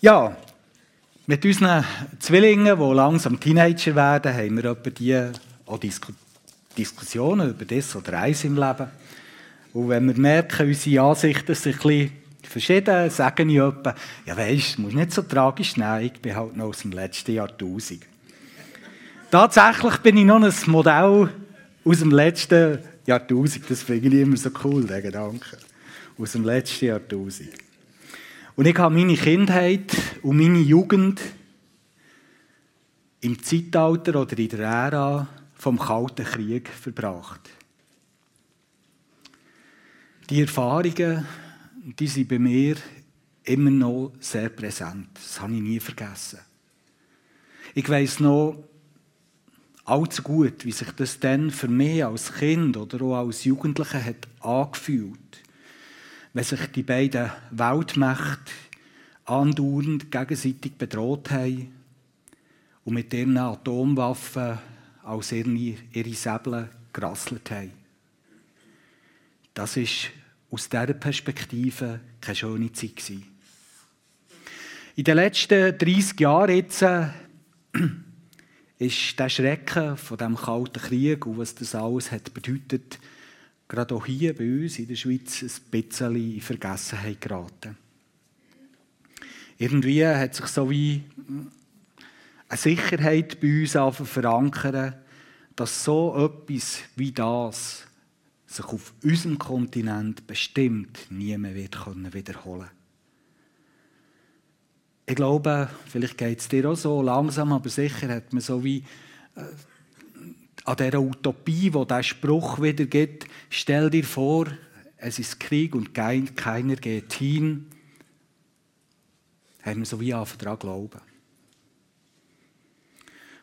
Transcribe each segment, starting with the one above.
Ja, mit unseren Zwillingen, die langsam Teenager werden, haben wir etwa auch Disku Diskussionen über das oder eins im Leben. Und wenn wir merken, unsere Ansichten sind ein bisschen verschieden, sagen ich etwa, ja weisst, du musst nicht so tragisch nehmen, ich bin halt noch aus dem letzten Jahrtausend. Tatsächlich bin ich noch ein Modell aus dem letzten Jahrtausend. Das finde ich immer so cool, der Gedanke. Aus dem letzten Jahrtausend. Und ich habe meine Kindheit und meine Jugend im Zeitalter oder in der Ära vom Kalten Krieg verbracht. Die Erfahrungen, die sind bei mir immer noch sehr präsent. Das habe ich nie vergessen. Ich weiß noch allzu gut, wie sich das dann für mich als Kind oder auch als Jugendlicher hat angefühlt wenn sich die beiden Weltmächte andauernd gegenseitig bedroht haben und mit ihren Atomwaffen als ihre, ihre Säbel gerasselt haben. Das ist aus dieser Perspektive keine schöne Zeit. Gewesen. In den letzten 30 Jahren jetzt, äh, ist der Schrecken von dem Kalten Krieg und was das alles hat bedeutet, gerade auch hier bei uns in der Schweiz ein bisschen in Vergessenheit geraten. Irgendwie hat sich so wie eine Sicherheit bei uns verankern, dass so etwas wie das sich auf unserem Kontinent bestimmt nie mehr wird wiederholen Ich glaube, vielleicht geht es dir auch so, langsam aber sicher hat man so wie äh, an dieser Utopie, wo der Spruch wieder gibt, stell dir vor, es ist Krieg und keiner geht hin, haben wir so wie angefangen glauben.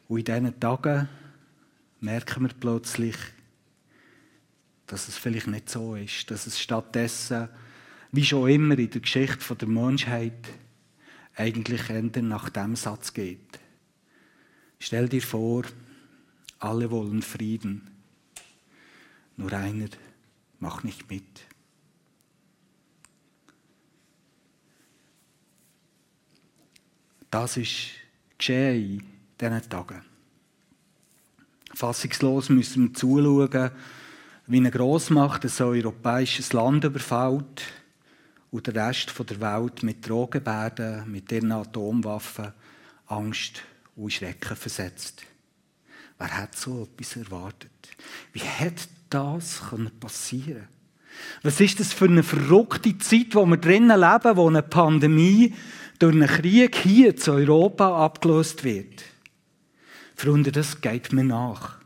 Und in diesen Tagen merken wir plötzlich, dass es vielleicht nicht so ist, dass es stattdessen, wie schon immer in der Geschichte der Menschheit, eigentlich nach dem Satz geht. Stell dir vor, alle wollen Frieden. Nur einer macht nicht mit. Das ist geschehen in diesen Tagen. Fassungslos müssen wir zuschauen, wie eine Grossmacht ein europäisches Land überfällt und der Rest der Welt mit Drogenbärden, mit ihren Atomwaffen Angst und Schrecken versetzt. Wer hat so etwas erwartet? Wie hätte das passieren Was ist das für eine verrückte Zeit, wo wir drinnen leben, wo eine Pandemie durch einen Krieg hier zu Europa abgelöst wird? Freunde, das geht mir nach.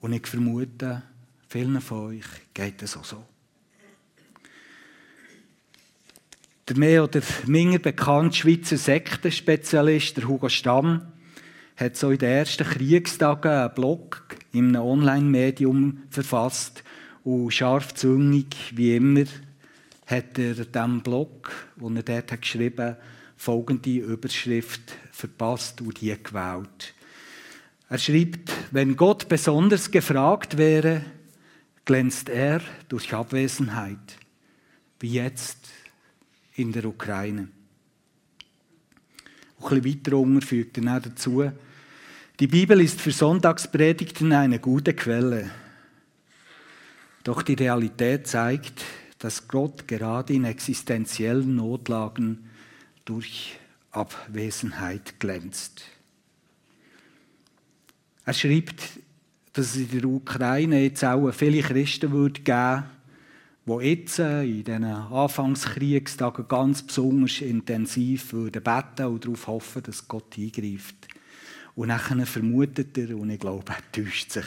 Und ich vermute, vielen von euch geht es auch so. Der mehr oder minder bekannte Schweizer Sektenspezialist, der Hugo Stamm, hat so in den ersten Kriegstagen einen Blog in einem Online-Medium verfasst und scharfzüngig, wie immer, hat er diesem Blog, wo er dort hat geschrieben folgende Überschrift verpasst und die gewählt. Er schreibt, wenn Gott besonders gefragt wäre, glänzt er durch Abwesenheit, wie jetzt in der Ukraine. Ein bisschen weiter unten fügt er dazu, die Bibel ist für Sonntagspredigten eine gute Quelle. Doch die Realität zeigt, dass Gott gerade in existenziellen Notlagen durch Abwesenheit glänzt. Er schreibt, dass es in der Ukraine jetzt auch viele Christen würde geben die jetzt in diesen Anfangskriegstagen ganz besonders intensiv beten und darauf hoffen, dass Gott eingreift. Und dann vermutet er, und ich glaube, er täuscht sich.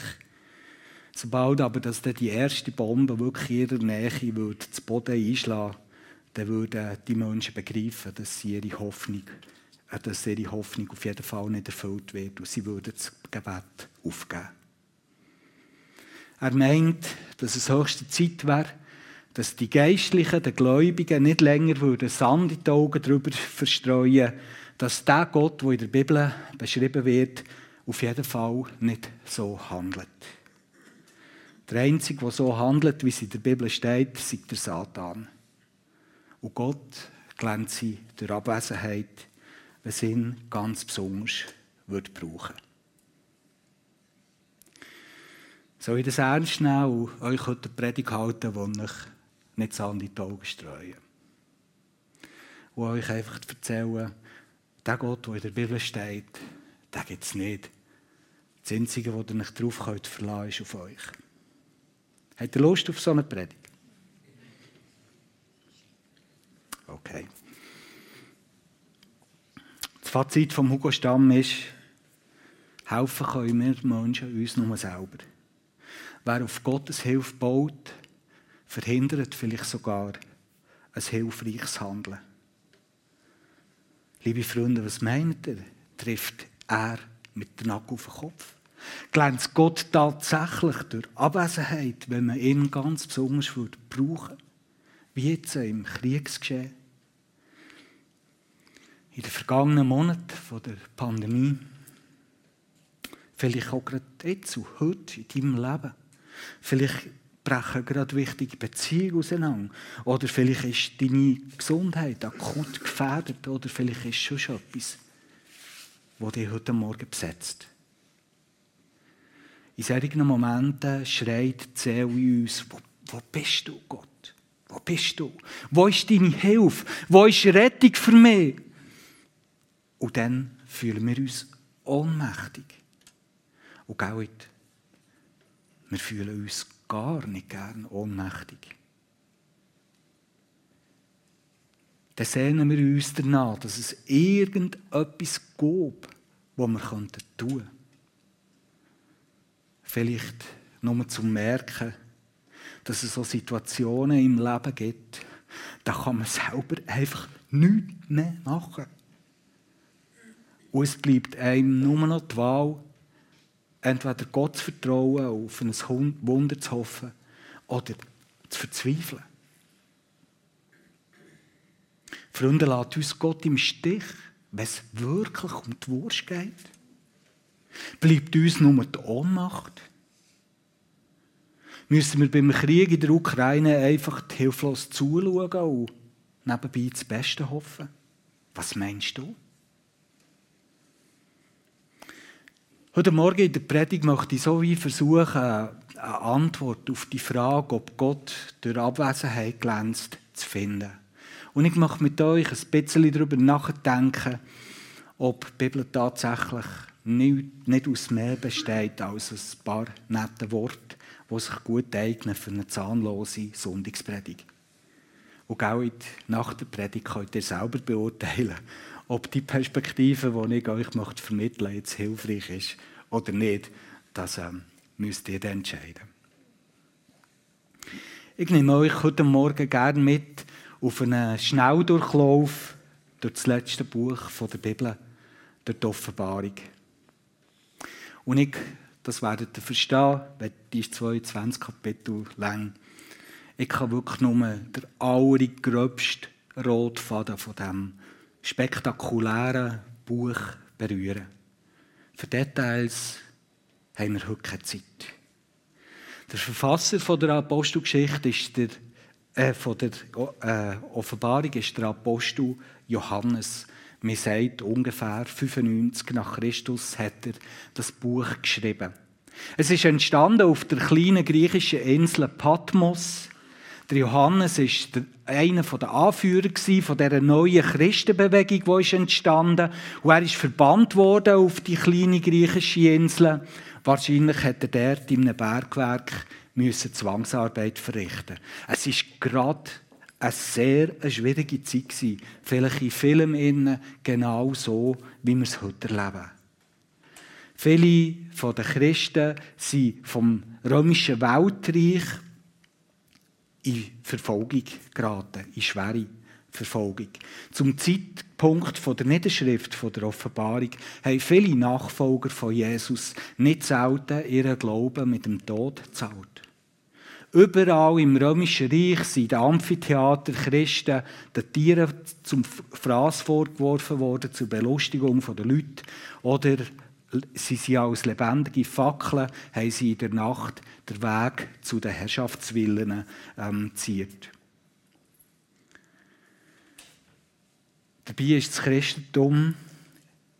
Sobald aber dass die erste Bombe wirklich in ihrer Nähe würde, zu Boden einschlagen dann würden die Menschen begreifen, dass, ihre Hoffnung, äh, dass ihre Hoffnung auf jeden Fall nicht erfüllt wird und sie würden das Gebet aufgeben. Er meint, dass es höchste Zeit wäre, dass die Geistlichen, die Gläubigen nicht länger würden Sand in die Augen darüber verstreuen dass der Gott, der in der Bibel beschrieben wird, auf jeden Fall nicht so handelt. Der Einzige, der so handelt, wie es in der Bibel steht, ist der Satan. Und Gott glänze durch Abwesenheit, wenn sie ihn ganz besonders würde brauchen Soll ich das ernst nehmen und euch heute eine Predigt halten, die euch nicht so an die Augen streuen? Und euch einfach erzählen, der Gott, der in der Bibel steht, den gibt es nicht. Das Einzige, wo ihr nicht drauf könnt ist auf euch. Habt ihr Lust auf so eine Predigt? Okay. Das Fazit von Hugo Stamm ist, helfen können wir Menschen uns nur selber. Wer auf Gottes Hilfe baut, verhindert vielleicht sogar ein hilfreiches Handeln. Liebe Freunde, was meint ihr? Trifft er mit dem Nacken auf den Kopf? Glänzt Gott tatsächlich durch Abwesenheit, wenn man ihn ganz besonders würde brauchen Wie jetzt im Kriegsgeschehen. In den vergangenen Monaten der Pandemie. Vielleicht auch gerade jetzt und heute in deinem Leben. Vielleicht brechen gerade wichtige Beziehungen auseinander. Oder vielleicht ist deine Gesundheit akut gefährdet. Oder vielleicht ist schon etwas, das dich heute Morgen besetzt. In solchen Momenten schreit die Seele in uns, wo, wo bist du, Gott? Wo bist du? Wo ist deine Hilfe? Wo ist Rettung für mich? Und dann fühlen wir uns ohnmächtig. Und Geld, wir fühlen uns gar nicht gern ohnmächtig. Dann sehnen wir uns danach, dass es irgendetwas gab, was wir tun könnten. Vielleicht nur zu merken, dass es so Situationen im Leben gibt, da kann man selber einfach nichts mehr machen. Und es bleibt einem nur noch die Wahl, entweder Gott zu vertrauen, auf ein Wunder zu hoffen oder zu verzweifeln. Freunde, lasst uns Gott im Stich, wenn es wirklich um die Wurst geht. Bleibt uns nur die Ohnmacht? Müssen wir beim Krieg in der Ukraine einfach hilflos zuschauen und nebenbei das Beste hoffen? Was meinst du? Heute Morgen in der Predigt möchte ich so wie versuchen, eine Antwort auf die Frage, ob Gott durch Abwesenheit glänzt, zu finden. Und ich möchte mit euch ein bisschen darüber nachdenken, ob die Bibel tatsächlich nicht, aus mehr besteht als ein paar nette Worte, die sich gut eignen für eine zahnlose Sonntagspredigt. Und auch nach der Predigt könnt ihr selber beurteilen, ob die Perspektive, die ich euch möchte vermitteln jetzt hilfreich ist oder nicht. Das ähm, müsst ihr dann entscheiden. Ich nehme euch heute Morgen gerne mit auf einen Schnelldurchlauf durch das letzte Buch der Bibel, durch die Offenbarung. Und ich, das werdet ihr verstehen, weil die ist 22 Kapitel lang. Ich kann wirklich nur der allergröbste Rotfaden von diesem spektakulären Buch berühren. Für Details haben wir heute keine Zeit. Der Verfasser von der Apostelgeschichte ist der, äh, von der äh, Offenbarung ist der Apostel Johannes. Man sagt, ungefähr 95 nach Christus hat er das Buch geschrieben. Es ist entstanden auf der kleinen griechischen Insel Patmos. Der Johannes ist einer der Anführer von dieser neuen Christenbewegung, die entstanden ist. Und er ist verbannt worden auf die kleine griechische Insel. Wahrscheinlich hat er dort in einem Bergwerk Zwangsarbeit verrichten. Es ist gerade eine sehr schwierige Zeit gewesen. Vielleicht in vielen genau so, wie wir es heute erleben. Viele den Christen sind vom römischen Weltreich in Verfolgung geraten, in schwere Verfolgung. Zum Zeitpunkt der Niederschrift der Offenbarung haben viele Nachfolger von Jesus nicht selten ihren Glauben mit dem Tod gezahlt. Überall im Römischen Reich sind die Amphitheater Christen den Tieren zum Fraß vorgeworfen worden, zur Belustigung der Leute. Oder sie sind als lebendige Fackeln, haben sie in der Nacht den Weg zu den Herrschaftswillen ähm, ziert. Dabei ist das Christentum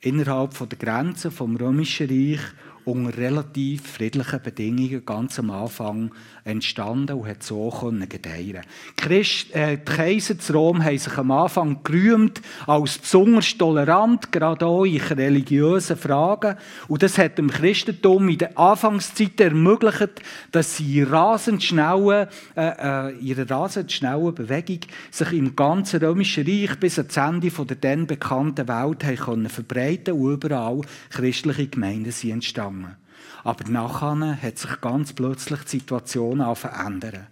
innerhalb der Grenzen vom Römischen Reich unter relativ friedlichen Bedingungen ganz am Anfang entstanden und hat so gedeihen Christ, äh, Die Kaiser zu Rom haben sich am Anfang gerühmt als besonders tolerant, gerade auch in religiösen Fragen. Und das hat dem Christentum in der Anfangszeit ermöglicht, dass sie rasend schnellen, äh, äh, ihre rasend schnellen Bewegung sich im ganzen Römischen Reich bis ans Ende der dann bekannten Welt haben können verbreiten und überall christliche Gemeinden sind entstanden. Aber nachher hat sich ganz plötzlich die Situation verändern.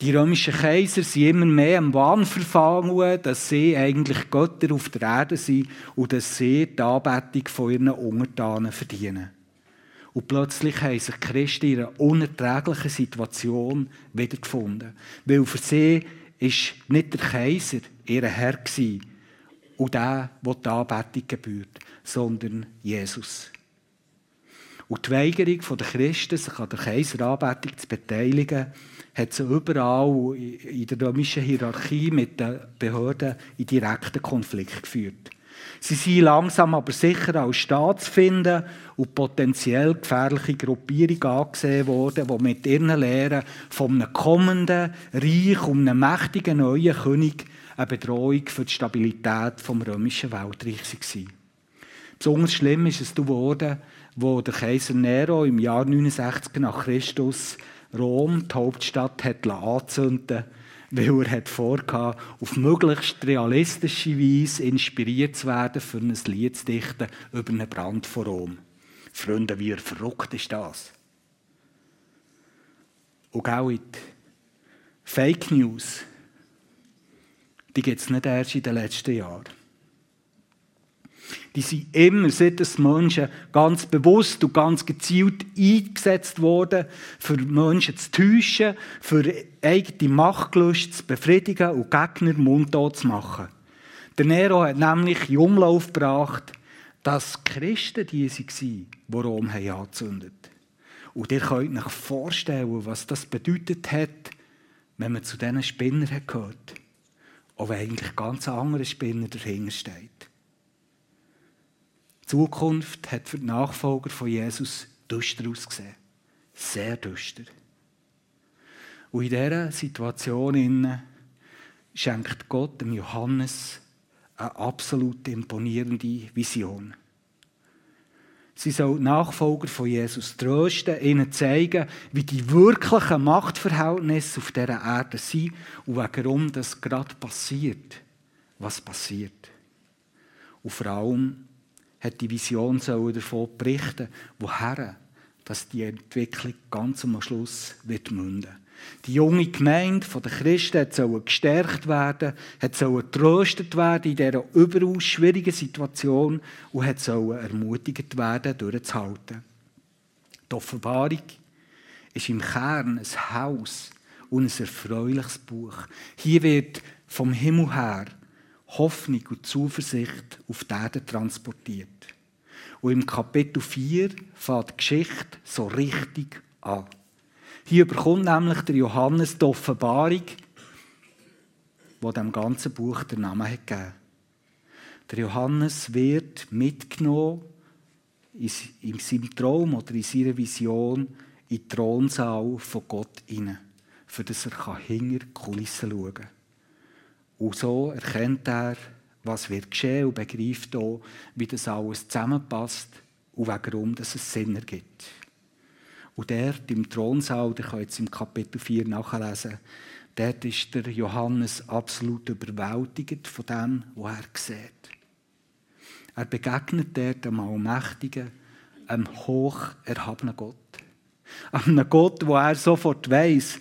Die römischen Kaiser sind immer mehr am Wahn verfangen, dass sie eigentlich Götter auf der Erde sind und dass sie die Anbetung von ihren Untertanen verdienen. Und plötzlich haben sich Christen in einer unerträglichen Situation wiedergefunden. Weil für sie ist nicht der Kaiser ihr Herr und der, der die Anbetung gebührt, sondern Jesus. Und die Weigerung der Christen, sich an der Kaiseranbetung zu beteiligen, hat sie überall in der römischen Hierarchie mit den Behörden in direkten Konflikt geführt. Sie sind langsam aber sicher als Staatsfinden und potenziell gefährliche Gruppierung angesehen worden, die mit ihren Lehren von einem kommenden Reich und einem mächtigen neuen König eine Bedrohung für die Stabilität des römischen Weltreichs war. Besonders schlimm ist es geworden, wo der Kaiser Nero im Jahr 69 nach Christus Rom, die Hauptstadt, hat anzünden weil er hat vorgehabt, auf möglichst realistische Weise inspiriert zu werden, für ein Lied zu dichten über einen Brand von Rom. Freunde, wie verrückt ist das? Und auch Fake News, die gibt es nicht erst in den letzten Jahren. Die sind immer, seit es Menschen ganz bewusst und ganz gezielt eingesetzt worden, für Menschen zu täuschen, für eigene Machtgelust zu befriedigen und Gegner mundtot zu machen. Der Nero hat nämlich in Umlauf gebracht, dass Christen die waren, die Rom angezündet haben. Und ihr könnt euch vorstellen, was das bedeutet hat, wenn man zu diesen Spinnern gehört. Auch wenn eigentlich ganz andere Spinner dahinter steht. Die Zukunft hat für die Nachfolger von Jesus düster ausgesehen. Sehr düster. Und in dieser Situation schenkt Gott dem Johannes eine absolut imponierende Vision. Sie soll Nachfolger von Jesus trösten, ihnen zeigen, wie die wirklichen Machtverhältnisse auf dieser Erde sind und warum das gerade passiert, was passiert. Und vor allem hat die Vision davon berichten, woher dass die Entwicklung ganz am Schluss wird münden. Die junge Gemeinde der Christen soll gestärkt werden, soll getröstet werden in dieser überaus schwierigen Situation und soll ermutigt werden, durchzuhalten. Die Offenbarung ist im Kern ein Haus und ein erfreuliches Buch. Hier wird vom Himmel her Hoffnung und Zuversicht auf die Erde transportiert. Und im Kapitel 4 fängt die Geschichte so richtig an. Hier bekommt nämlich der Johannes die Offenbarung, die dem ganzen Buch den Namen hat gegeben. Der Johannes wird mitgenommen in seinem Traum oder in seiner Vision in den Thronsaal von Gott hinein, für das er hinter die Kulissen schauen kann. Und so erkennt er, was wird geschehen und begreift auch, wie das alles zusammenpasst und warum es Sinn ergibt. Und dort im Thronsaal, ihr könnt es im Kapitel 4 nachlesen, dort ist der Johannes absolut überwältigt von dem, was er sieht. Er begegnet dort einem allmächtigen, einem hoch erhabenen Gott. Einem Gott, wo er sofort weiss,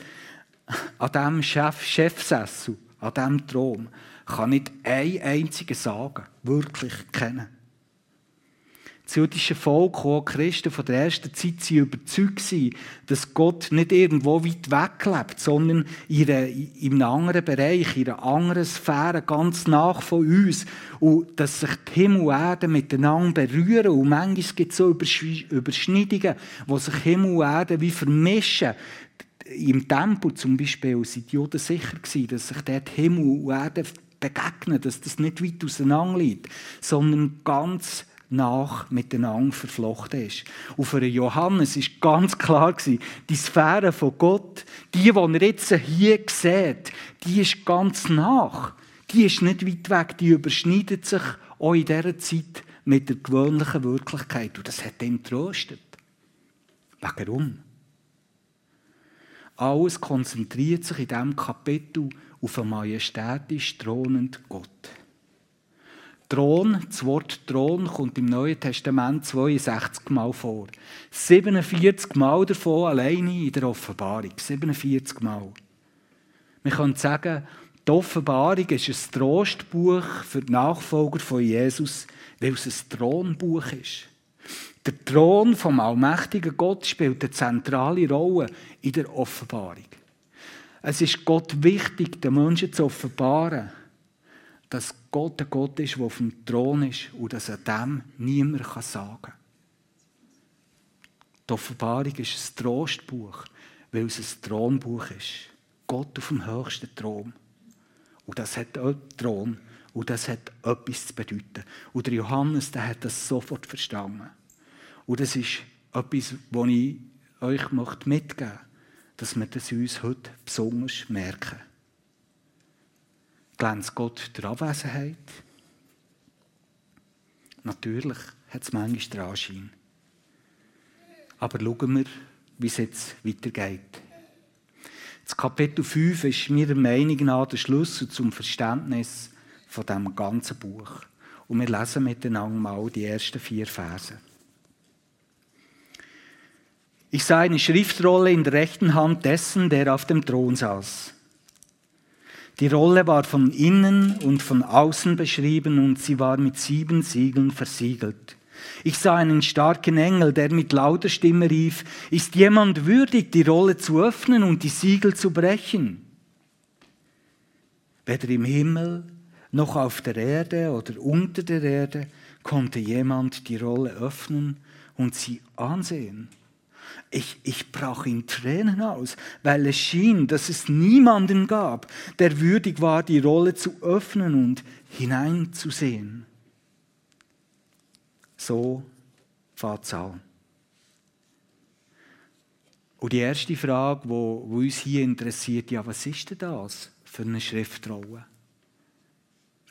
an diesem Chef, Chefsessel, an diesem Thron, kann nicht ein einziger sagen, wirklich kennen. Das jüdische Volk, auch Christen von der ersten Zeit, waren überzeugt, dass Gott nicht irgendwo weit weg lebt, sondern in einem anderen Bereich, in einer anderen Sphäre, ganz nach von uns. Und dass sich die Himmel und Erde miteinander berühren. Und manchmal gibt es so Überschneidungen, wo sich Himmel und Erde wie vermischen im Tempel zum Beispiel sind die Juden sicher gewesen, dass sich dort Himmel und Erde begegnen, dass das nicht weit auseinander liegt, sondern ganz nach miteinander verflochten ist. Und für Johannes ist ganz klar gewesen, die Sphäre von Gott, die, die er jetzt hier sieht, die ist ganz nach. Die ist nicht weit weg, die überschneidet sich auch in dieser Zeit mit der gewöhnlichen Wirklichkeit. Und das hat ihn tröstet. Warum? Alles konzentriert sich in diesem Kapitel auf einen majestätisch thronenden Gott. Thron, das Wort Thron kommt im Neuen Testament 62 Mal vor. 47 Mal davon alleine in der Offenbarung. 47 Mal. Wir können sagen, die Offenbarung ist ein Trostbuch für die Nachfolger von Jesus, weil es ein Thronbuch ist. Der Thron vom allmächtigen Gott spielt eine zentrale Rolle in der Offenbarung. Es ist Gott wichtig, den Menschen zu offenbaren, dass Gott ein Gott ist, der auf dem Thron ist und dass er dem niemand sagen kann. Die Offenbarung ist ein Trostbuch, weil es ein Thronbuch ist. Gott auf dem höchsten Thron. Und das hat Thron und das hat etwas zu bedeuten. Und der Johannes der hat das sofort verstanden. Und das ist etwas, was ich euch mitgeben möchte, dass wir das uns heute besonders merken glänzt Gott der Abwesenheit? Natürlich hat es manchmal den Anschein. Aber schauen wir, wie es jetzt weitergeht. Das Kapitel 5 ist meiner Meinung nach der Schlüssel zum Verständnis von dem ganzen Buch. Und wir lesen miteinander mal die ersten vier Verse. Ich sah eine Schriftrolle in der rechten Hand dessen, der auf dem Thron saß. Die Rolle war von innen und von außen beschrieben und sie war mit sieben Siegeln versiegelt. Ich sah einen starken Engel, der mit lauter Stimme rief, ist jemand würdig, die Rolle zu öffnen und die Siegel zu brechen? Weder im Himmel noch auf der Erde oder unter der Erde konnte jemand die Rolle öffnen und sie ansehen. Ich, ich brach in Tränen aus, weil es schien, dass es niemanden gab, der würdig war, die Rolle zu öffnen und hineinzusehen. So an. Und die erste Frage, die uns hier interessiert, ja, was ist denn das für eine Schriftrolle?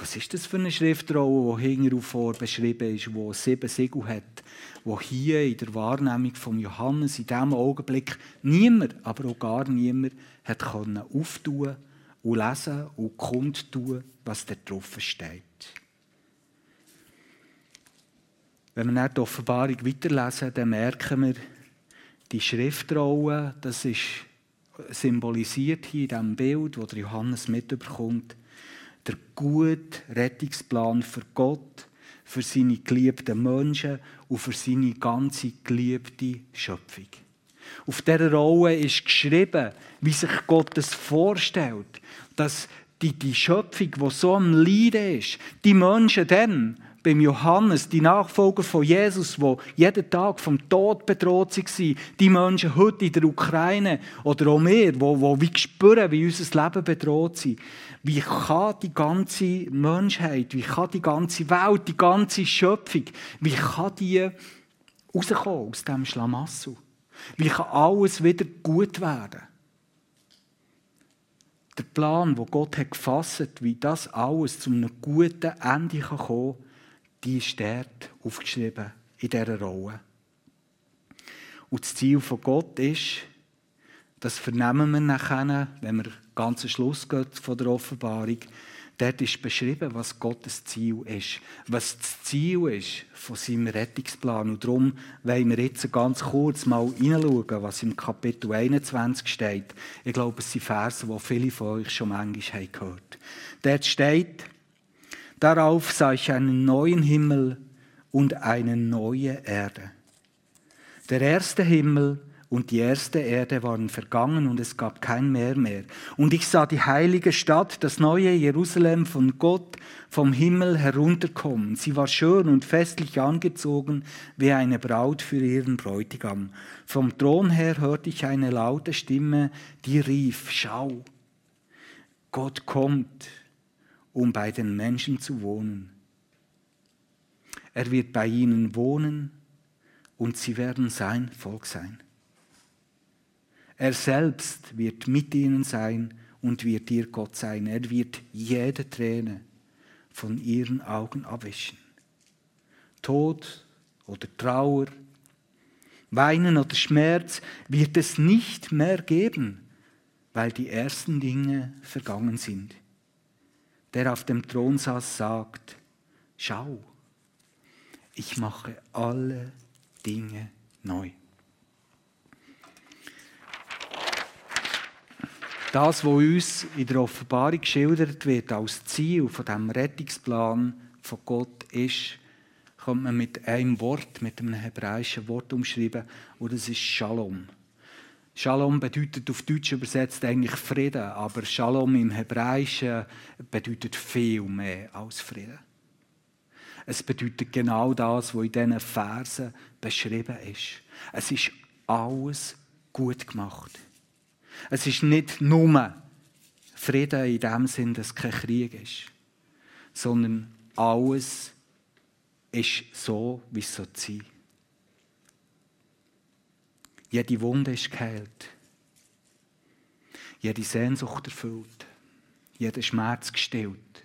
Was ist das für eine Schriftrolle, die hinten vor beschrieben ist, die sieben Siegel hat, wo hier in der Wahrnehmung von Johannes in diesem Augenblick niemand, aber auch gar niemand, hat können auftun und lesen und kundtun, was da drauf steht. Wenn wir dann die Offenbarung weiterlesen, dann merken wir, die Schriftrolle, das ist symbolisiert hier in diesem Bild, das Johannes mitbekommt, der gute Rettungsplan für Gott, für seine geliebten Menschen und für seine ganze geliebte Schöpfung. Auf dieser Rolle ist geschrieben, wie sich Gott es vorstellt, dass die, die Schöpfung, die so am Leiden ist, die Menschen dann beim Johannes, die Nachfolger von Jesus, wo jeden Tag vom Tod bedroht waren, die Menschen heute in der Ukraine oder auch wir, wo, wo wie spüren, wie unser Leben bedroht ist, wie kann die ganze Menschheit, wie kann die ganze Welt, die ganze Schöpfung, wie kann die rauskommen aus diesem Schlamassel? Wie kann alles wieder gut werden? Der Plan, wo Gott hat gefasst, wie das alles zu einem guten Ende kommen kann, die ist dort aufgeschrieben in dieser Rolle. Und das Ziel von Gott ist, das vernehmen wir nachher, wenn wir ganz Schluss geht von der Offenbarung. Dort ist beschrieben, was Gottes Ziel ist. Was das Ziel ist von seinem Rettungsplan. Und darum wollen wir jetzt ganz kurz mal hineinschauen, was im Kapitel 21 steht. Ich glaube, es sind Verse, die viele von euch schon manchmal gehört haben. Dort steht, Darauf sah ich einen neuen Himmel und eine neue Erde. Der erste Himmel und die erste Erde waren vergangen und es gab kein Meer mehr. Und ich sah die heilige Stadt, das neue Jerusalem von Gott vom Himmel herunterkommen. Sie war schön und festlich angezogen wie eine Braut für ihren Bräutigam. Vom Thron her hörte ich eine laute Stimme, die rief, schau, Gott kommt um bei den Menschen zu wohnen. Er wird bei ihnen wohnen und sie werden sein Volk sein. Er selbst wird mit ihnen sein und wird ihr Gott sein. Er wird jede Träne von ihren Augen abwischen. Tod oder Trauer, Weinen oder Schmerz wird es nicht mehr geben, weil die ersten Dinge vergangen sind. Der auf dem Thron saß, sagt, schau, ich mache alle Dinge neu. Das, was uns in der Offenbarung geschildert wird als Ziel von dem Rettungsplan von Gott, ist, kann man mit einem Wort, mit einem hebräischen Wort umschreiben, und das ist Shalom. Shalom bedeutet auf Deutsch übersetzt eigentlich Frieden, aber Shalom im Hebräischen bedeutet viel mehr als Frieden. Es bedeutet genau das, was in diesen Versen beschrieben ist. Es ist alles gut gemacht. Es ist nicht nur Frieden in dem Sinn, dass es kein Krieg ist, sondern alles ist so, wie es so sein Jede Wunde ist geheilt. Jede Sehnsucht erfüllt. Jeder Schmerz gestillt.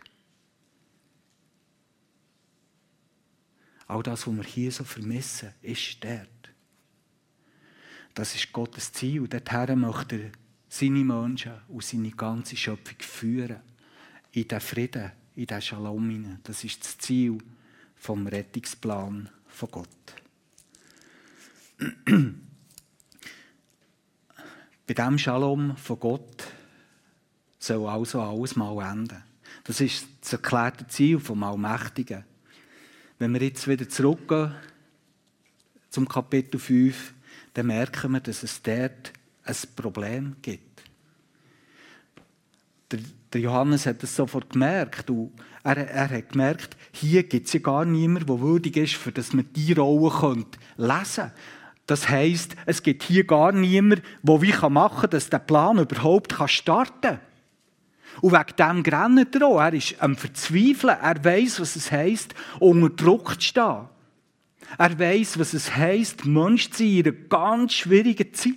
All das, was wir hier so vermissen, ist dort. Das ist Gottes Ziel. Und dorthin möchte er seine Menschen und seine ganze Schöpfung führen. In den Frieden, in den Shalom hinein. Das ist das Ziel vom Rettungsplan von Gott. Bei diesem Shalom von Gott soll also alles mal enden. Das ist das erklärte Ziel vom Allmächtigen. Wenn wir jetzt wieder zurückgehen zum Kapitel 5, dann merken wir, dass es dort ein Problem gibt. Der, Johannes hat das sofort gemerkt. Und er, er hat gemerkt, hier gibt es ja gar niemanden, der würdig ist, für das man diese Rolle lesen könnte. Das heisst, es gibt hier gar niemanden, der wie machen kann, dass der Plan überhaupt starten kann. Und wegen dem grennt er auch. Er ist am Verzweifeln. Er weiß, was es heisst, unter Druck zu stehen. Er weiß, was es heisst, Mensch zu sein in einer ganz schwierigen Zeit.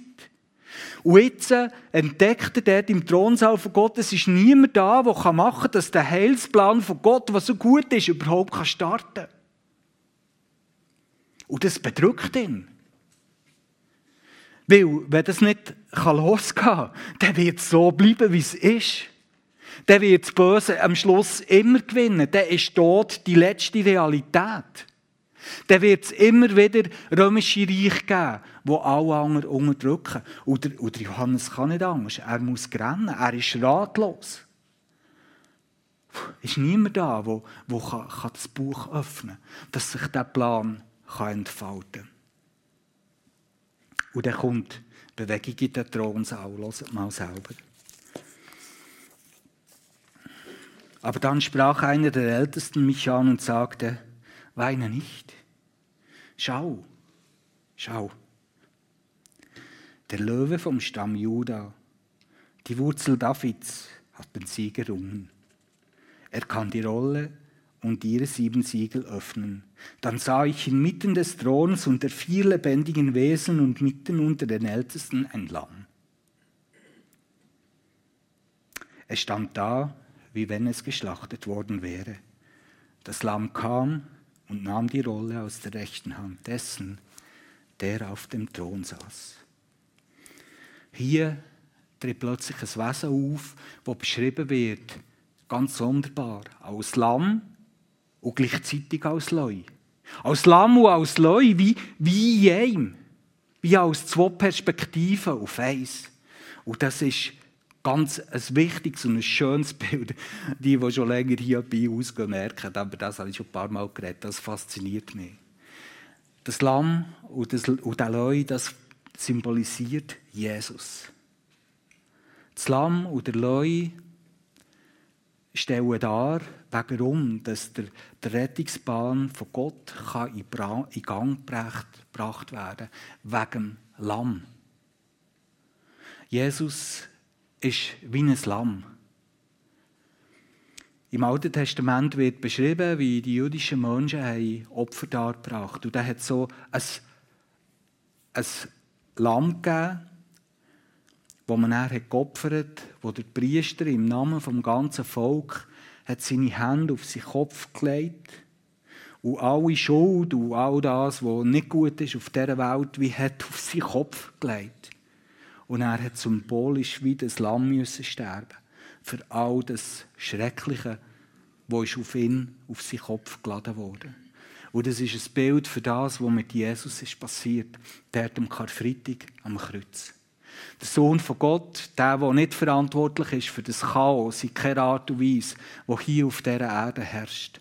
Und jetzt entdeckt er dort im Thronsaal von Gott, es ist niemand da, der machen kann, dass der Heilsplan von Gott, was so gut ist, überhaupt starten kann. Und das bedrückt ihn. Weil, wenn das nicht losgehen kann, dann wird es so bleiben, wie es ist. Dann wird das Böse am Schluss immer gewinnen. Dann ist dort die letzte Realität. Dann wird es immer wieder römische Reich geben, wo alle anderen unterdrücken. Und der, und der Johannes kann nicht anders. Er muss rennen. Er ist ratlos. Es ist niemand da, der, der kann, kann das Buch öffnen kann, dass sich der Plan kann entfalten kann. Und dann kommt Bewegung in den Thronsaal. Hört mal selber. Aber dann sprach einer der Ältesten mich an und sagte, weine nicht. Schau, schau. Der Löwe vom Stamm Juda, die Wurzel Davids, hat den Sieg errungen. Er kann die Rolle und ihre sieben Siegel öffnen. Dann sah ich inmitten des Throns und der vier lebendigen Wesen und mitten unter den Ältesten ein Lamm. Es stand da, wie wenn es geschlachtet worden wäre. Das Lamm kam und nahm die Rolle aus der rechten Hand dessen, der auf dem Thron saß. Hier tritt plötzlich ein Wesen auf, das beschrieben wird, ganz sonderbar, als Lamm und gleichzeitig als Leu. Als Lamm und als Leu, wie, wie in einem. Wie als zwei Perspektiven auf eins. Und das ist ganz ein wichtiges und ein schönes Bild. Die, die schon länger hier bei uns merken, aber das habe ich schon ein paar Mal geredet, das fasziniert mich. Das Lamm und, das, und der Leu, das symbolisiert Jesus. Das Lamm und der Leu stellen dar, warum dass der, der Rettungsbahn von Gott kann in, Bra in Gang gebracht werden kann, wegen Lamm. Jesus ist wie ein Lamm. Im Alten Testament wird beschrieben, wie die jüdischen Menschen haben Opfer dargebracht Und da hat so ein, ein Lamm gegeben, wo man dann geopfert hat, wo der Priester im Namen vom ganzen Volk hat seine Hände auf seinen Kopf gelegt und alle Schuld und all das, was nicht gut ist auf dieser Welt, wie hat auf seinen Kopf gelegt. Und er hat symbolisch wie das Lamm müssen sterben für all das Schreckliche, was auf ihn, auf seinen Kopf geladen wurde. Und das ist ein Bild für das, was mit Jesus ist passiert, der am Karfreitag am Kreuz. Der Sohn von Gott, der, der nicht verantwortlich ist für das Chaos in keiner Art und Weise, das hier auf dieser Erde herrscht,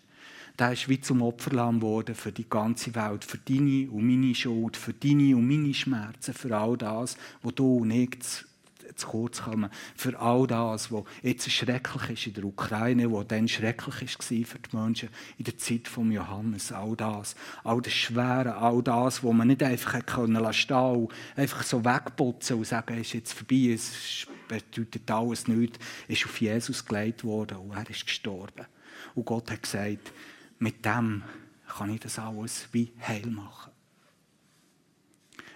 der ist wie zum Opferlamm geworden für die ganze Welt, für deine und meine Schuld, für deine und meine Schmerzen, für all das, was du und ich zu kurz kommen, für all das, was jetzt schrecklich ist in der Ukraine, was dann schrecklich war für die Menschen in der Zeit von Johannes, all das, all das Schwere, all das, was man nicht einfach können stehen einfach so wegputzen und sagen, es ist jetzt vorbei, es bedeutet alles nichts, ist auf Jesus gelegt worden und er ist gestorben. Und Gott hat gesagt, mit dem kann ich das alles wie heil machen.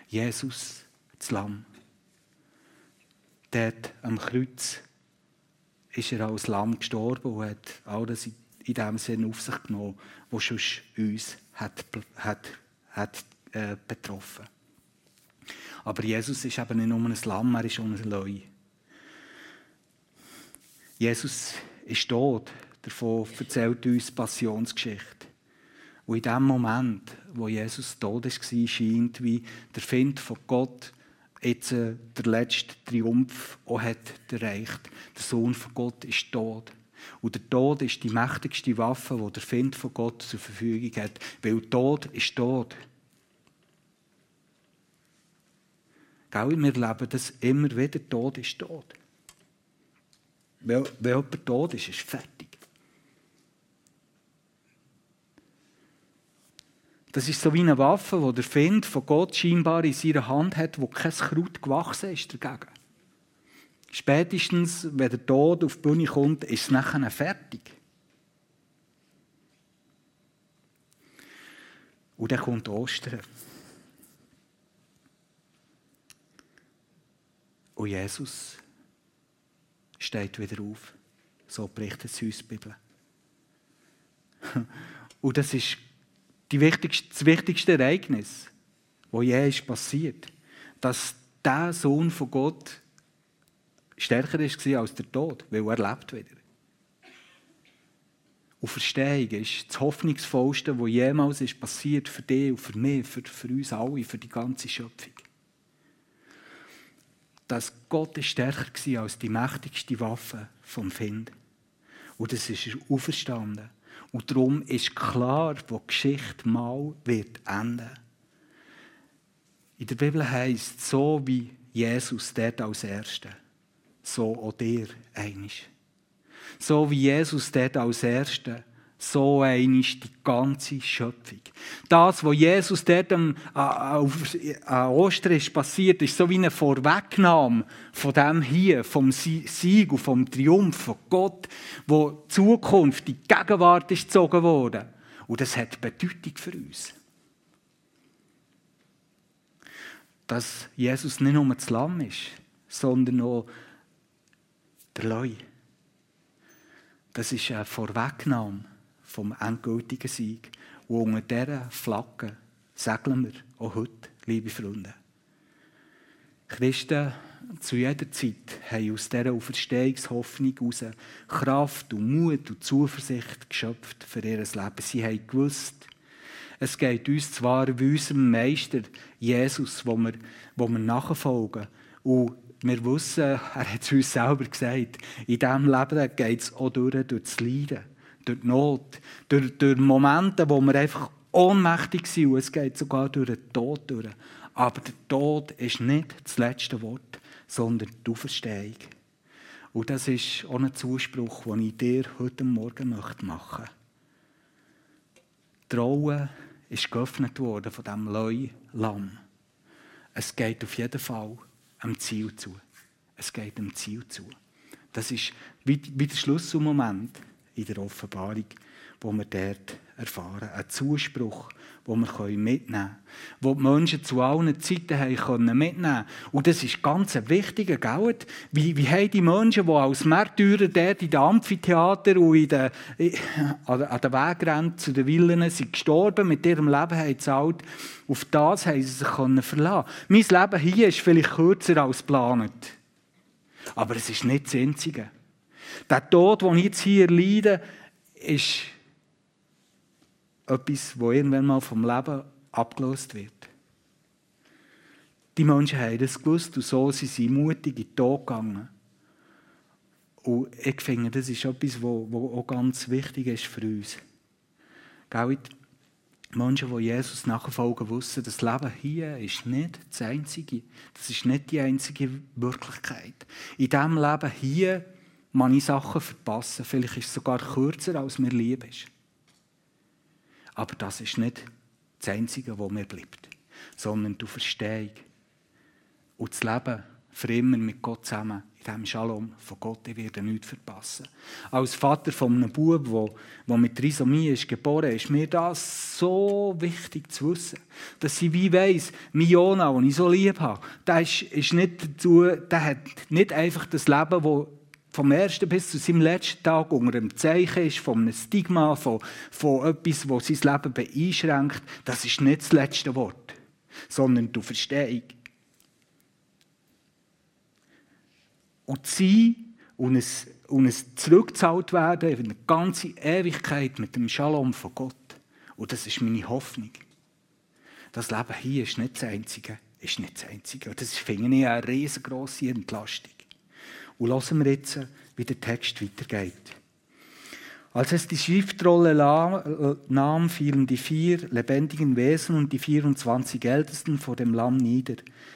Jesus, das Lamm. Dort am Kreuz ist er als Lamm gestorben und hat alles in dem Sinn auf sich genommen, was sonst uns hat, hat, hat äh, betroffen. Aber Jesus ist eben nicht nur ein Lamm, er ist ein Leu. Jesus ist tot, davon erzählt uns Passionsgeschichte. Und in dem Moment, wo Jesus tot war, scheint wie der Find von Gott jetzt äh, der letzte Triumph auch hat erreicht. Der Sohn von Gott ist tot. Und der Tod ist die mächtigste Waffe, die der Find von Gott zur Verfügung hat. Weil Tod ist Tod. Gell, wir erleben das immer wieder. Tod ist Tod. Wenn jemand tot ist, ist fertig. Das ist so wie eine Waffe, die der Find von Gott scheinbar in seiner Hand hat, wo kein Kraut gewachsen ist dagegen. Spätestens, wenn der Tod auf die Bühne kommt, ist es nachher fertig. Und dann kommt Ostern. Und Jesus steht wieder auf. So berichtet es uns die Bibel. Und das ist die wichtigste, das wichtigste Ereignis, das je ist passiert, dass der Sohn von Gott stärker war als der Tod, weil er lebt wieder. Und Verstehung ist das Hoffnungsvollste, was jemals ist passiert für dich und für mich, für, für uns alle, für die ganze Schöpfung. Dass Gott ist stärker war als die mächtigste Waffe vom Find. Und das ist er auferstanden. Und darum ist klar, wo die Geschichte mal wird enden. In der Bibel heißt so wie Jesus dort als Erster, so auch dir einig. So wie Jesus dort als Erster so einig die ganze Schöpfung. Das, was Jesus dort am, an Ostern ist passiert, ist so wie eine Vorwegnahme von dem hier, vom Sieg und vom Triumph von Gott, wo die Zukunft, die Gegenwart ist gezogen worden. Und das hat Bedeutung für uns. Dass Jesus nicht nur das Lamm ist, sondern auch der Leu. Das ist eine Vorwegnahme vom endgültigen Sieg. Und unter dieser Flagge segeln wir auch heute, liebe Freunde. Christen zu jeder Zeit haben aus dieser Auferstehungshoffnung heraus Kraft und Mut und Zuversicht geschöpft für ihr Leben. Sie haben gewusst, es geht uns zwar wie unserem Meister Jesus, wo wir, wo wir nachfolgen. Und wir wissen, er hat es uns selber gesagt, in diesem Leben geht es auch durch, durch das Leiden durch die Not, durch, durch Momente, wo wir einfach ohnmächtig sind und es geht sogar durch den Tod durch. Aber der Tod ist nicht das letzte Wort, sondern die Auferstehung. Und das ist auch ein Zuspruch, den ich dir heute Morgen machen möchte. Die Traue ist geöffnet worden von diesem neuen Lamm. Es geht auf jeden Fall am Ziel zu. Es geht am Ziel zu. Das ist wie, der Schlussmoment in der Offenbarung, wo wir dort erfahren. Ein Zuspruch, den wir mitnehmen können. Wo die Menschen zu allen Zeiten mitnehmen Und das ist ganz ein wichtiger, gell? Wie, wie haben die Menschen, die als Märtyrer dort in den Amphitheater und in den, an den Wegränden zu den Villen sind gestorben, mit ihrem Leben haben gezahlt, auf das haben sie sich verlassen Mein Leben hier ist vielleicht kürzer als geplant. Aber es ist nicht das Einzige. Der Tod, den ich jetzt hier leide, ist etwas, wo irgendwann mal vom Leben abgelöst wird. Die Menschen haben das gewusst und so sind sie mutig in den Tod gegangen. Und ich finde, das ist etwas, was auch ganz wichtig ist für uns. Die Menschen, die Jesus nachfolgen, wissen, das Leben hier ist nicht das Einzige. Das ist nicht die einzige Wirklichkeit. In diesem Leben hier man ich Sachen verpassen. Vielleicht ist es sogar kürzer, als mir lieb ist. Aber das ist nicht das Einzige, was mir bleibt, sondern du Verstehung und das Leben für immer mit Gott zusammen, in diesem Shalom von Gott, ich werde nichts verpassen. Als Vater von einem Bub, der, mit Trisomie ist geboren ist, mir das so wichtig zu wissen, dass sie wie weiss, mein Jona, den ich so lieb habe, der, ist, ist nicht dazu, der hat nicht einfach das Leben, das vom ersten bis zu seinem letzten Tag unter einem Zeichen ist, von einem Stigma, von, von etwas, das sein Leben beeinschränkt, das ist nicht das letzte Wort, sondern die Verstehung. Und sie und es, und es zurückgezahlt werden in eine ganze Ewigkeit mit dem Shalom von Gott. Und das ist meine Hoffnung. Das Leben hier ist nicht das Einzige. Ist nicht das Einzige. Und das finde ich eine riesengroße Entlastung. Und hören wir jetzt, wie der Text weitergeht. Als es die Schriftrolle nahm, fielen die vier lebendigen Wesen und die 24 Ältesten vor dem Lamm nieder.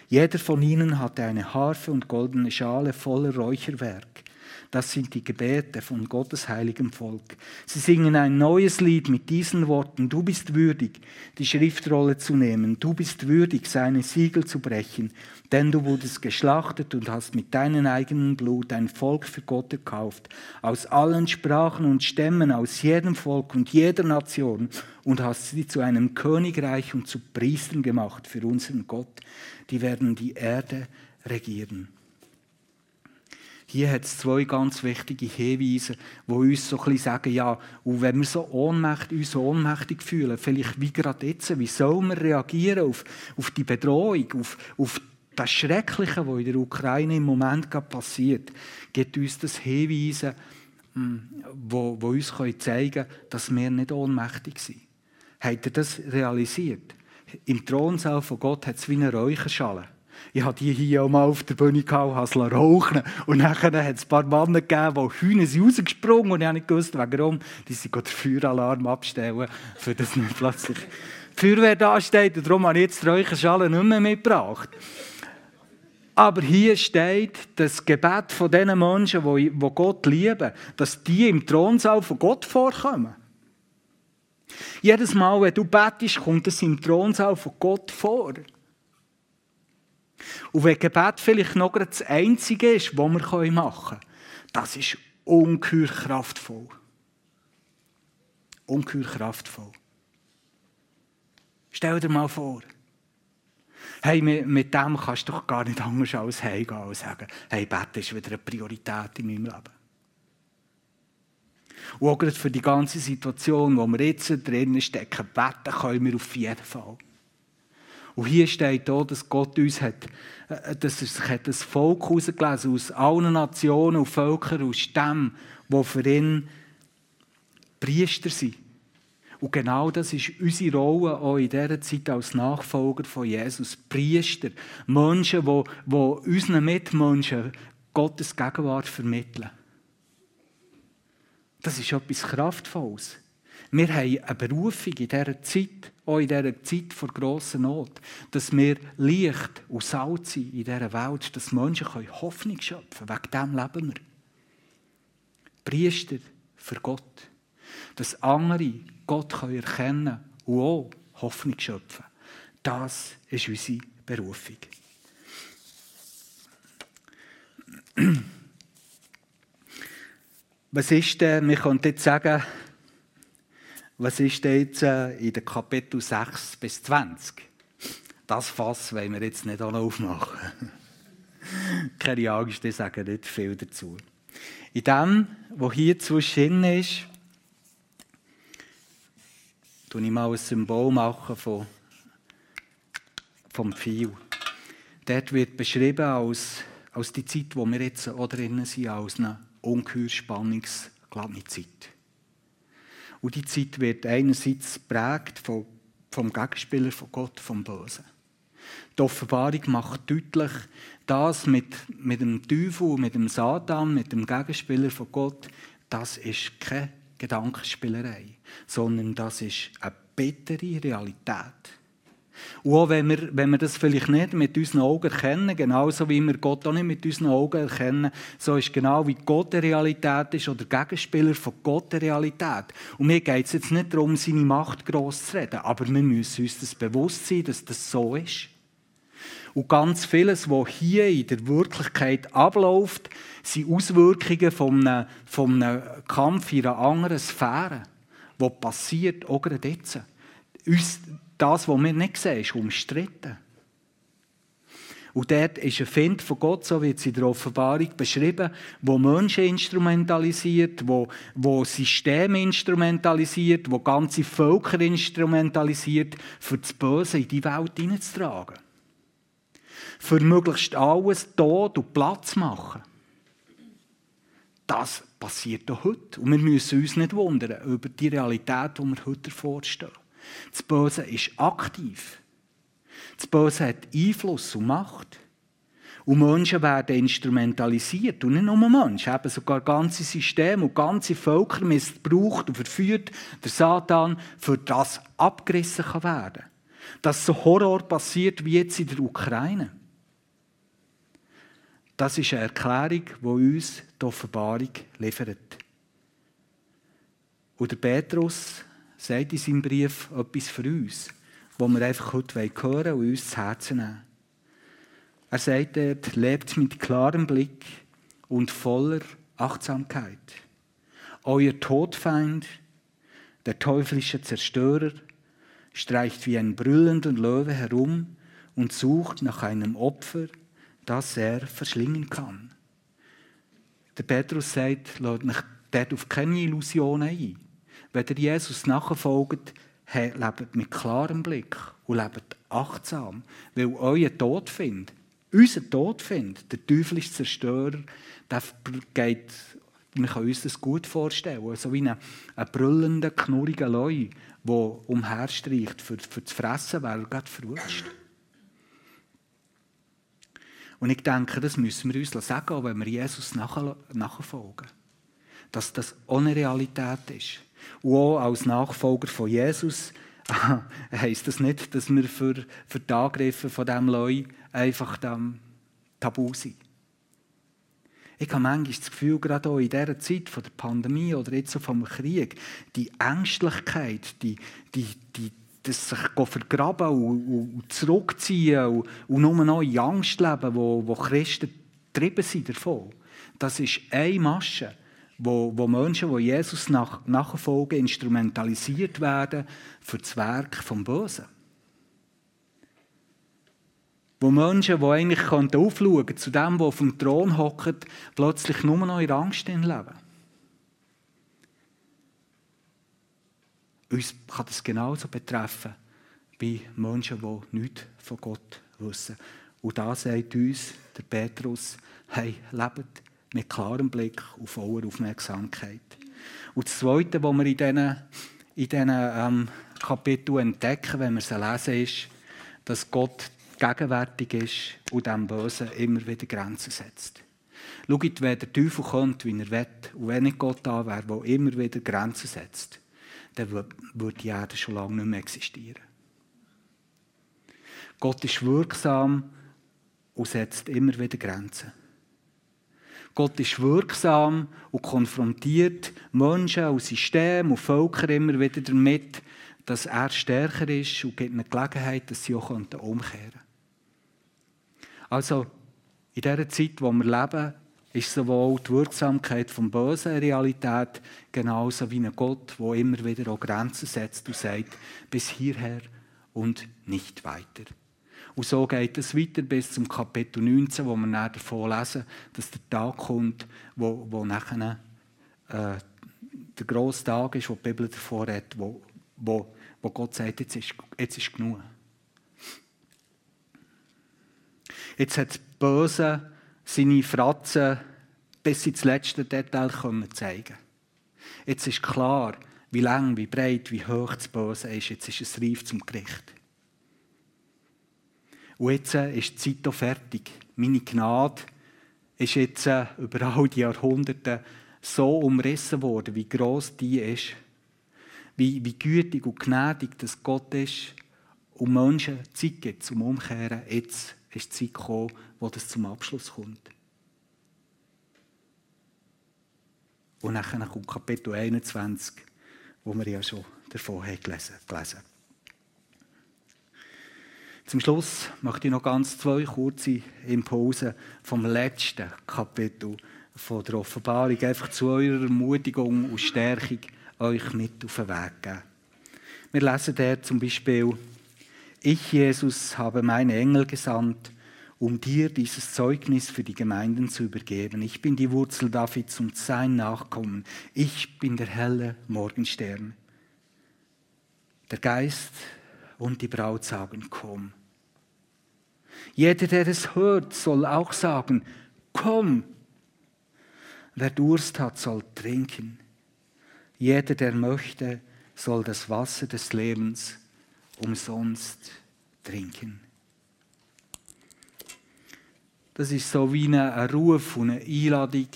Jeder von ihnen hatte eine Harfe und goldene Schale voller Räucherwerk. Das sind die Gebete von Gottes heiligem Volk. Sie singen ein neues Lied mit diesen Worten. Du bist würdig, die Schriftrolle zu nehmen. Du bist würdig, seine Siegel zu brechen. Denn du wurdest geschlachtet und hast mit deinem eigenen Blut ein Volk für Gott erkauft. Aus allen Sprachen und Stämmen, aus jedem Volk und jeder Nation. Und hast sie zu einem Königreich und zu Priestern gemacht für unseren Gott. Die werden die Erde regieren. Hier hat es zwei ganz wichtige Hinweise, die uns so ein sagen, ja, und wenn wir so ohnmächtig, uns ohnmächtig fühlen, vielleicht wie gerade jetzt, wie soll man reagieren auf, auf die Bedrohung, auf, auf das Schreckliche, was in der Ukraine im Moment gerade passiert, gibt uns das Hinweise, hm, wo, wo uns zeigen können, dass wir nicht ohnmächtig sind. Habt ihr das realisiert? Im Thronsaal von Gott hat es wie eine Räucherschale. Ich hatte die hier auch mal auf der Bühne gehabt, habe rauchen Und dann hat es ein paar Männer gegeben, die Hühner sind rausgesprungen und ich habe nicht gewusst, warum. Die sind den Feueralarm abstellen, für das nicht plötzlich die Feuerwehr da steht. Und darum habe ich jetzt die Räucherschale nicht mehr mitgebracht. Aber hier steht, das Gebet von diesen Menschen, die Gott lieben, dass die im Thronsaal von Gott vorkommen. Jedes Mal, wenn du betest, kommt es im Thronsaal von Gott vor. Und wenn Gebet vielleicht noch das Einzige ist, was wir machen können, das ist ungeheuer kraftvoll. Ungeheuer kraftvoll. Stell dir mal vor, hey, mit dem kannst du doch gar nicht anders als heimgehen und sagen, hey, Bett ist wieder eine Priorität in meinem Leben. Und auch für die ganze Situation, wo wir jetzt drin stecken, beten können wir auf jeden Fall. Und hier steht auch, dass Gott uns hat, äh, dass er sich hat ein Volk herausgelesen aus allen Nationen und Völkern und Stämmen, die für ihn Priester sind. Und genau das ist unsere Rolle auch in dieser Zeit als Nachfolger von Jesus. Priester, Menschen, die, die unseren Mitmenschen Gottes Gegenwart vermitteln. Das ist etwas Kraftvolles. Wir haben eine Berufung in dieser Zeit, auch in dieser Zeit vor grosser Not, dass wir Licht und Salz sind in dieser Welt, dass Menschen Hoffnung schöpfen können. Wegen dem leben wir. Priester für Gott. Dass andere Gott erkennen können und auch Hoffnung schöpfen. Das ist unsere Berufung. Was ist denn, wir können jetzt sagen, was ist jetzt äh, in den Kapitel 6 bis 20? Das Fass wollen wir jetzt nicht aufmachen. Keine Angst, ich sage nicht viel dazu. In dem, was hier zwischen ist, tue ich mal ein Symbol machen von, vom Pfeil. Dort wird beschrieben als, als die Zeit, wo wir jetzt auch drinnen sind, als eine ungeheuer spannungsgeladene Zeit. Und die Zeit wird einerseits geprägt vom, vom Gegenspieler von Gott, vom Bösen. Die Offenbarung macht deutlich, das mit, mit dem Teufel, mit dem Satan, mit dem Gegenspieler von Gott, das ist keine Gedankenspielerei, sondern das ist eine bittere Realität. Und auch wenn wir, wenn wir das vielleicht nicht mit unseren Augen erkennen, genauso wie wir Gott auch nicht mit unseren Augen erkennen, so ist genau wie Gott eine Realität ist oder der Gegenspieler von Gott eine Realität. Und mir geht es jetzt nicht darum, seine Macht gross zu reden, aber wir müssen uns das bewusst sein, dass das so ist. Und ganz vieles, was hier in der Wirklichkeit abläuft, sind Auswirkungen von einem, von einem Kampf in einer anderen Sphäre, was passiert, auch gerade jetzt. Das, was wir nicht sehen, ist umstritten. Und dort ist ein Find von Gott, so wird es in der Offenbarung beschrieben, wo Menschen instrumentalisiert, wo, wo Systeme instrumentalisiert, wo ganze Völker instrumentalisiert, für das Böse in die Welt hineinzutragen für möglichst alles Tod und Platz machen. Das passiert auch heute. Und wir müssen uns nicht wundern über die Realität, die wir heute vorstehen. Das Böse ist aktiv. Das Böse hat Einfluss und Macht. Und Menschen werden instrumentalisiert. Und nicht nur Menschen, eben sogar ganze Systeme und ganze Völker missbraucht und verführt der Satan, für das abgerissen kann werden. Dass so Horror passiert wie jetzt in der Ukraine. Das ist eine Erklärung, die uns die Offenbarung liefert. Und der Petrus sagt in seinem Brief etwas für uns, wo wir einfach heute hören und uns zu Herzen nehmen. Er sagt dort, lebt mit klarem Blick und voller Achtsamkeit. Euer Todfeind, der teuflische Zerstörer, streicht wie ein brüllender Löwe herum und sucht nach einem Opfer, das er verschlingen kann. Der Petrus sagt, lasst mich dort auf keine Illusionen ein. Wenn ihr Jesus nachfolgt, lebt mit klarem Blick und lebt achtsam. Weil euer Todfind, unser Todfind, der teuflische Zerstörer, der geht, man kann uns das gut vorstellen, so wie ein, ein brüllender, knurriger Leu, der umherstreicht für, für das Fressen, weil er gerade verrutscht. Und ich denke, das müssen wir uns sagen, auch wenn wir Jesus nachfolgen. Dass das ohne Realität ist. Und auch als Nachfolger von Jesus heisst das nicht, dass wir für, für die Angriffe von diesem Leu einfach dem tabu sind. Ich habe manchmal das Gefühl, gerade auch in dieser Zeit von der Pandemie oder jetzt so vom Krieg, die Ängstlichkeit, die, die, die, das sich vergraben und, und zurückziehen und, und nur noch in Angst leben, wo, wo Christen getrieben sind. Das ist eine Masche, wo, wo Menschen, die Jesus nach, nachfolgen, instrumentalisiert werden für das Werk vom Bösen. Wo Menschen, die eigentlich aufschauen können, zu dem, der auf dem Thron hockt, plötzlich nur noch in Angst leben. Uns kann das genauso betreffen wie Menschen, die nichts von Gott wissen. Und da sagt uns der Petrus, hey, lebt mit klarem Blick und voller Aufmerksamkeit. Und das Zweite, was wir in diesen, in diesen ähm, Kapiteln entdecken, wenn wir sie lesen, ist, dass Gott gegenwärtig ist und dem Bösen immer wieder Grenzen setzt. Schaut, wenn der Teufel kommt, wie er will, und wenn nicht Gott da wäre, der immer wieder Grenzen setzt, dann würde die Erde schon lange nicht mehr existieren. Gott ist wirksam und setzt immer wieder Grenzen. Gott ist wirksam und konfrontiert Menschen und Systeme und Völker immer wieder damit, dass er stärker ist und gibt eine Gelegenheit, dass sie auch umkehren können. Also, in dieser Zeit, in der wir leben, ist sowohl die Wirksamkeit vom Bösen eine Realität, genauso wie ein Gott, der immer wieder auch Grenzen setzt und sagt, bis hierher und nicht weiter. Und so geht es weiter bis zum Kapitel 19, wo wir dann davon lesen, dass der Tag kommt, wo, wo nachher äh, der grosse Tag ist, wo die Bibel davor hat, wo, wo, wo Gott sagt, jetzt ist, jetzt ist genug. Jetzt hat das Böse seine Fratzen bis ins letzte Detail zeigen Jetzt ist klar, wie lang, wie breit, wie hoch das Böse ist. Jetzt ist es reif zum Gericht. Und jetzt äh, ist die Zeit fertig. Meine Gnade ist jetzt äh, über all die Jahrhunderte so umrissen worden, wie groß die ist, wie, wie gütig und gnädig das Gott ist, um Menschen Zeit gibt zum Umkehren. Jetzt ist die Zeit gekommen, wo das zum Abschluss kommt. Und dann kommt Kapitel 21, wo wir ja schon davon gelesen haben. Zum Schluss möchte ich noch ganz zwei kurze Impulse vom letzten Kapitel von der Offenbarung einfach zu eurer Ermutigung und Stärkung euch mit auf den Weg geben. Wir lesen dort zum Beispiel, ich, Jesus, habe meine Engel gesandt, um dir dieses Zeugnis für die Gemeinden zu übergeben. Ich bin die Wurzel Davids und sein Nachkommen. Ich bin der helle Morgenstern. Der Geist und die Braut sagen, komm. Jeder, der es hört, soll auch sagen, komm. Wer Durst hat, soll trinken. Jeder, der möchte, soll das Wasser des Lebens umsonst trinken. Das ist so wie ein Ruf und eine Einladung,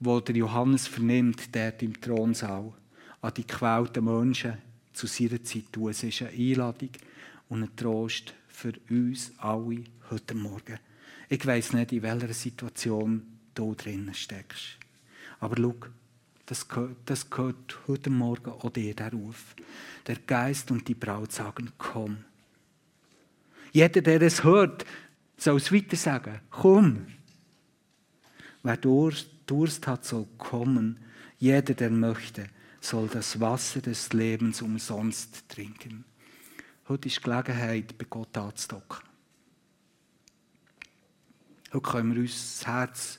wo der Johannes vernimmt, dort im Thronsaal, an die gequälten Menschen zu seiner Zeit tun. Es ist eine Einladung und ein Trost für uns alle heute Morgen. Ich weiß nicht, in welcher Situation du drinnen steckst. Aber schau, das gehört, das gehört heute Morgen auch dir, der Ruf. Der Geist und die Braut sagen, komm. Jeder, der es hört, soll es weiter sagen, komm. Wer Durst hat, soll kommen. Jeder, der möchte, soll das Wasser des Lebens umsonst trinken. Heute ist die Gelegenheit, bei Gott anzudocken. Heute können wir uns das Herz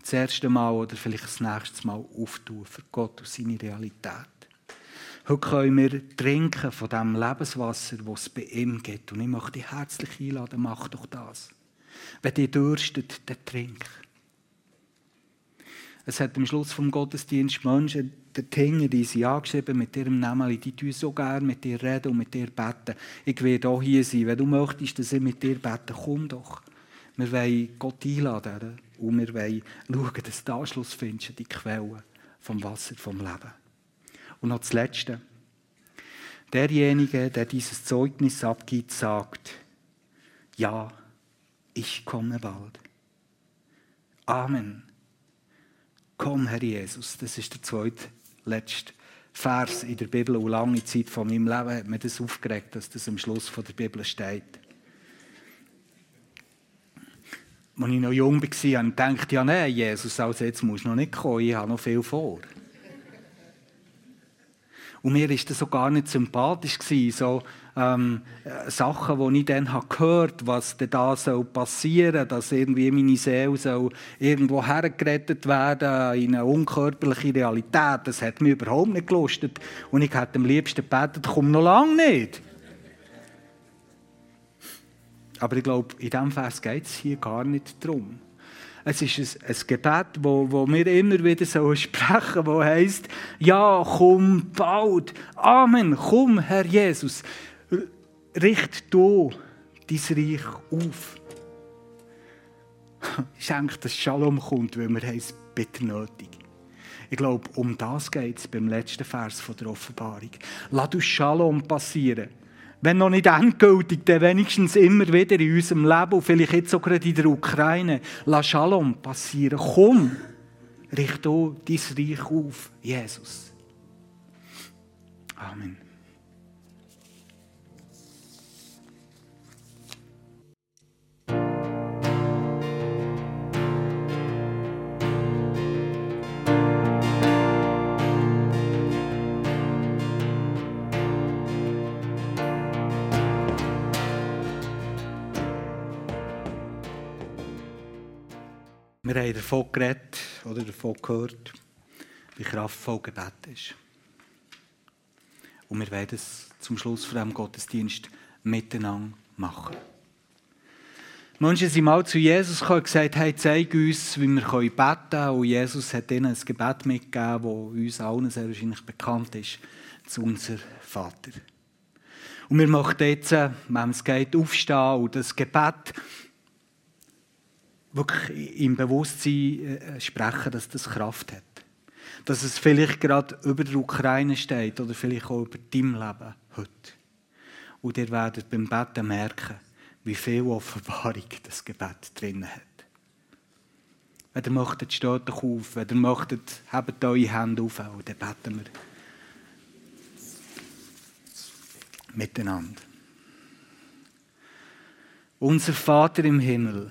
das erste Mal oder vielleicht das nächste Mal auftun für Gott und seine Realität. Heute können wir trinken von dem Lebenswasser, das es bei ihm gibt. Und ich möchte dich herzlich einladen, mach doch das. Wenn ihr dürstet, dann trink. Es hat am Schluss vom Gottesdienst Menschen, die sie angeschrieben mit ihrem Namen, die tun so gerne mit dir reden und mit dir beten. Ich werde auch hier sein. Wenn du möchtest, dass ich mit dir bete, komm doch. Wir wollen Gott einladen und wir wollen schauen, dass du Anschluss findest, die Quelle vom Wasser, vom Leben. Und noch das Letzte. Derjenige, der dieses Zeugnis abgibt, sagt, ja, ich komme bald. Amen. Komm, Herr Jesus. Das ist der zweite, letzte Vers in der Bibel. Und lange Zeit von meinem Leben hat mir das aufgeregt, dass das am Schluss der Bibel steht. Als ich noch jung war, habe ich gedacht, ja nein, Jesus, also jetzt musst du noch nicht kommen, ich habe noch viel vor. Und mir war das so gar nicht sympathisch, so ähm, Sachen, die ich dann habe gehört was denn da soll passieren dass irgendwie meine Seele soll irgendwo hergerettet werden in eine unkörperliche Realität. Das hat mich überhaupt nicht gelustet. Und ich hätte am liebsten gebetet, komm noch lange nicht. Aber ich glaube, in diesem Vers geht es hier gar nicht darum. Es ist ein, ein Gebet, wo, wo wir immer wieder so sprechen, wo heißt: Ja, komm bald. Amen. Komm, Herr Jesus. Richt du dein Reich auf. ist eigentlich, dass Shalom kommt, weil wir es bitte nötig. Ich glaube, um das geht es beim letzten Vers der Offenbarung. Lass du Shalom passieren. Wenn noch nicht endgültig, dann wenigstens immer wieder in unserem Leben und vielleicht jetzt auch gerade in der Ukraine. Lass Shalom passieren. Komm, richte dein Reich auf, Jesus. Amen. Wir haben davon geredet oder davon gehört, wie kraftvoll Gebet ist. Und wir werden es zum Schluss von diesem Gottesdienst miteinander machen. Menschen sind mal zu Jesus gekommen und gesagt, hey, zeig uns, wie wir beten können. Und Jesus hat ihnen ein Gebet mitgegeben, das uns allen sehr wahrscheinlich bekannt ist, zu unser Vater. Und wir möchten jetzt, wenn es geht, aufstehen und das Gebet wirklich im Bewusstsein äh, sprechen, dass das Kraft hat. Dass es vielleicht gerade über der Ukraine steht oder vielleicht auch über dein Leben heute. Und ihr werdet beim Beten merken, wie viel Offenbarung das Gebet drin hat. Wenn ihr möchtet, steht doch auf. Wenn ihr möchtet, habt eure Hände auf und dann beten wir miteinander. Unser Vater im Himmel,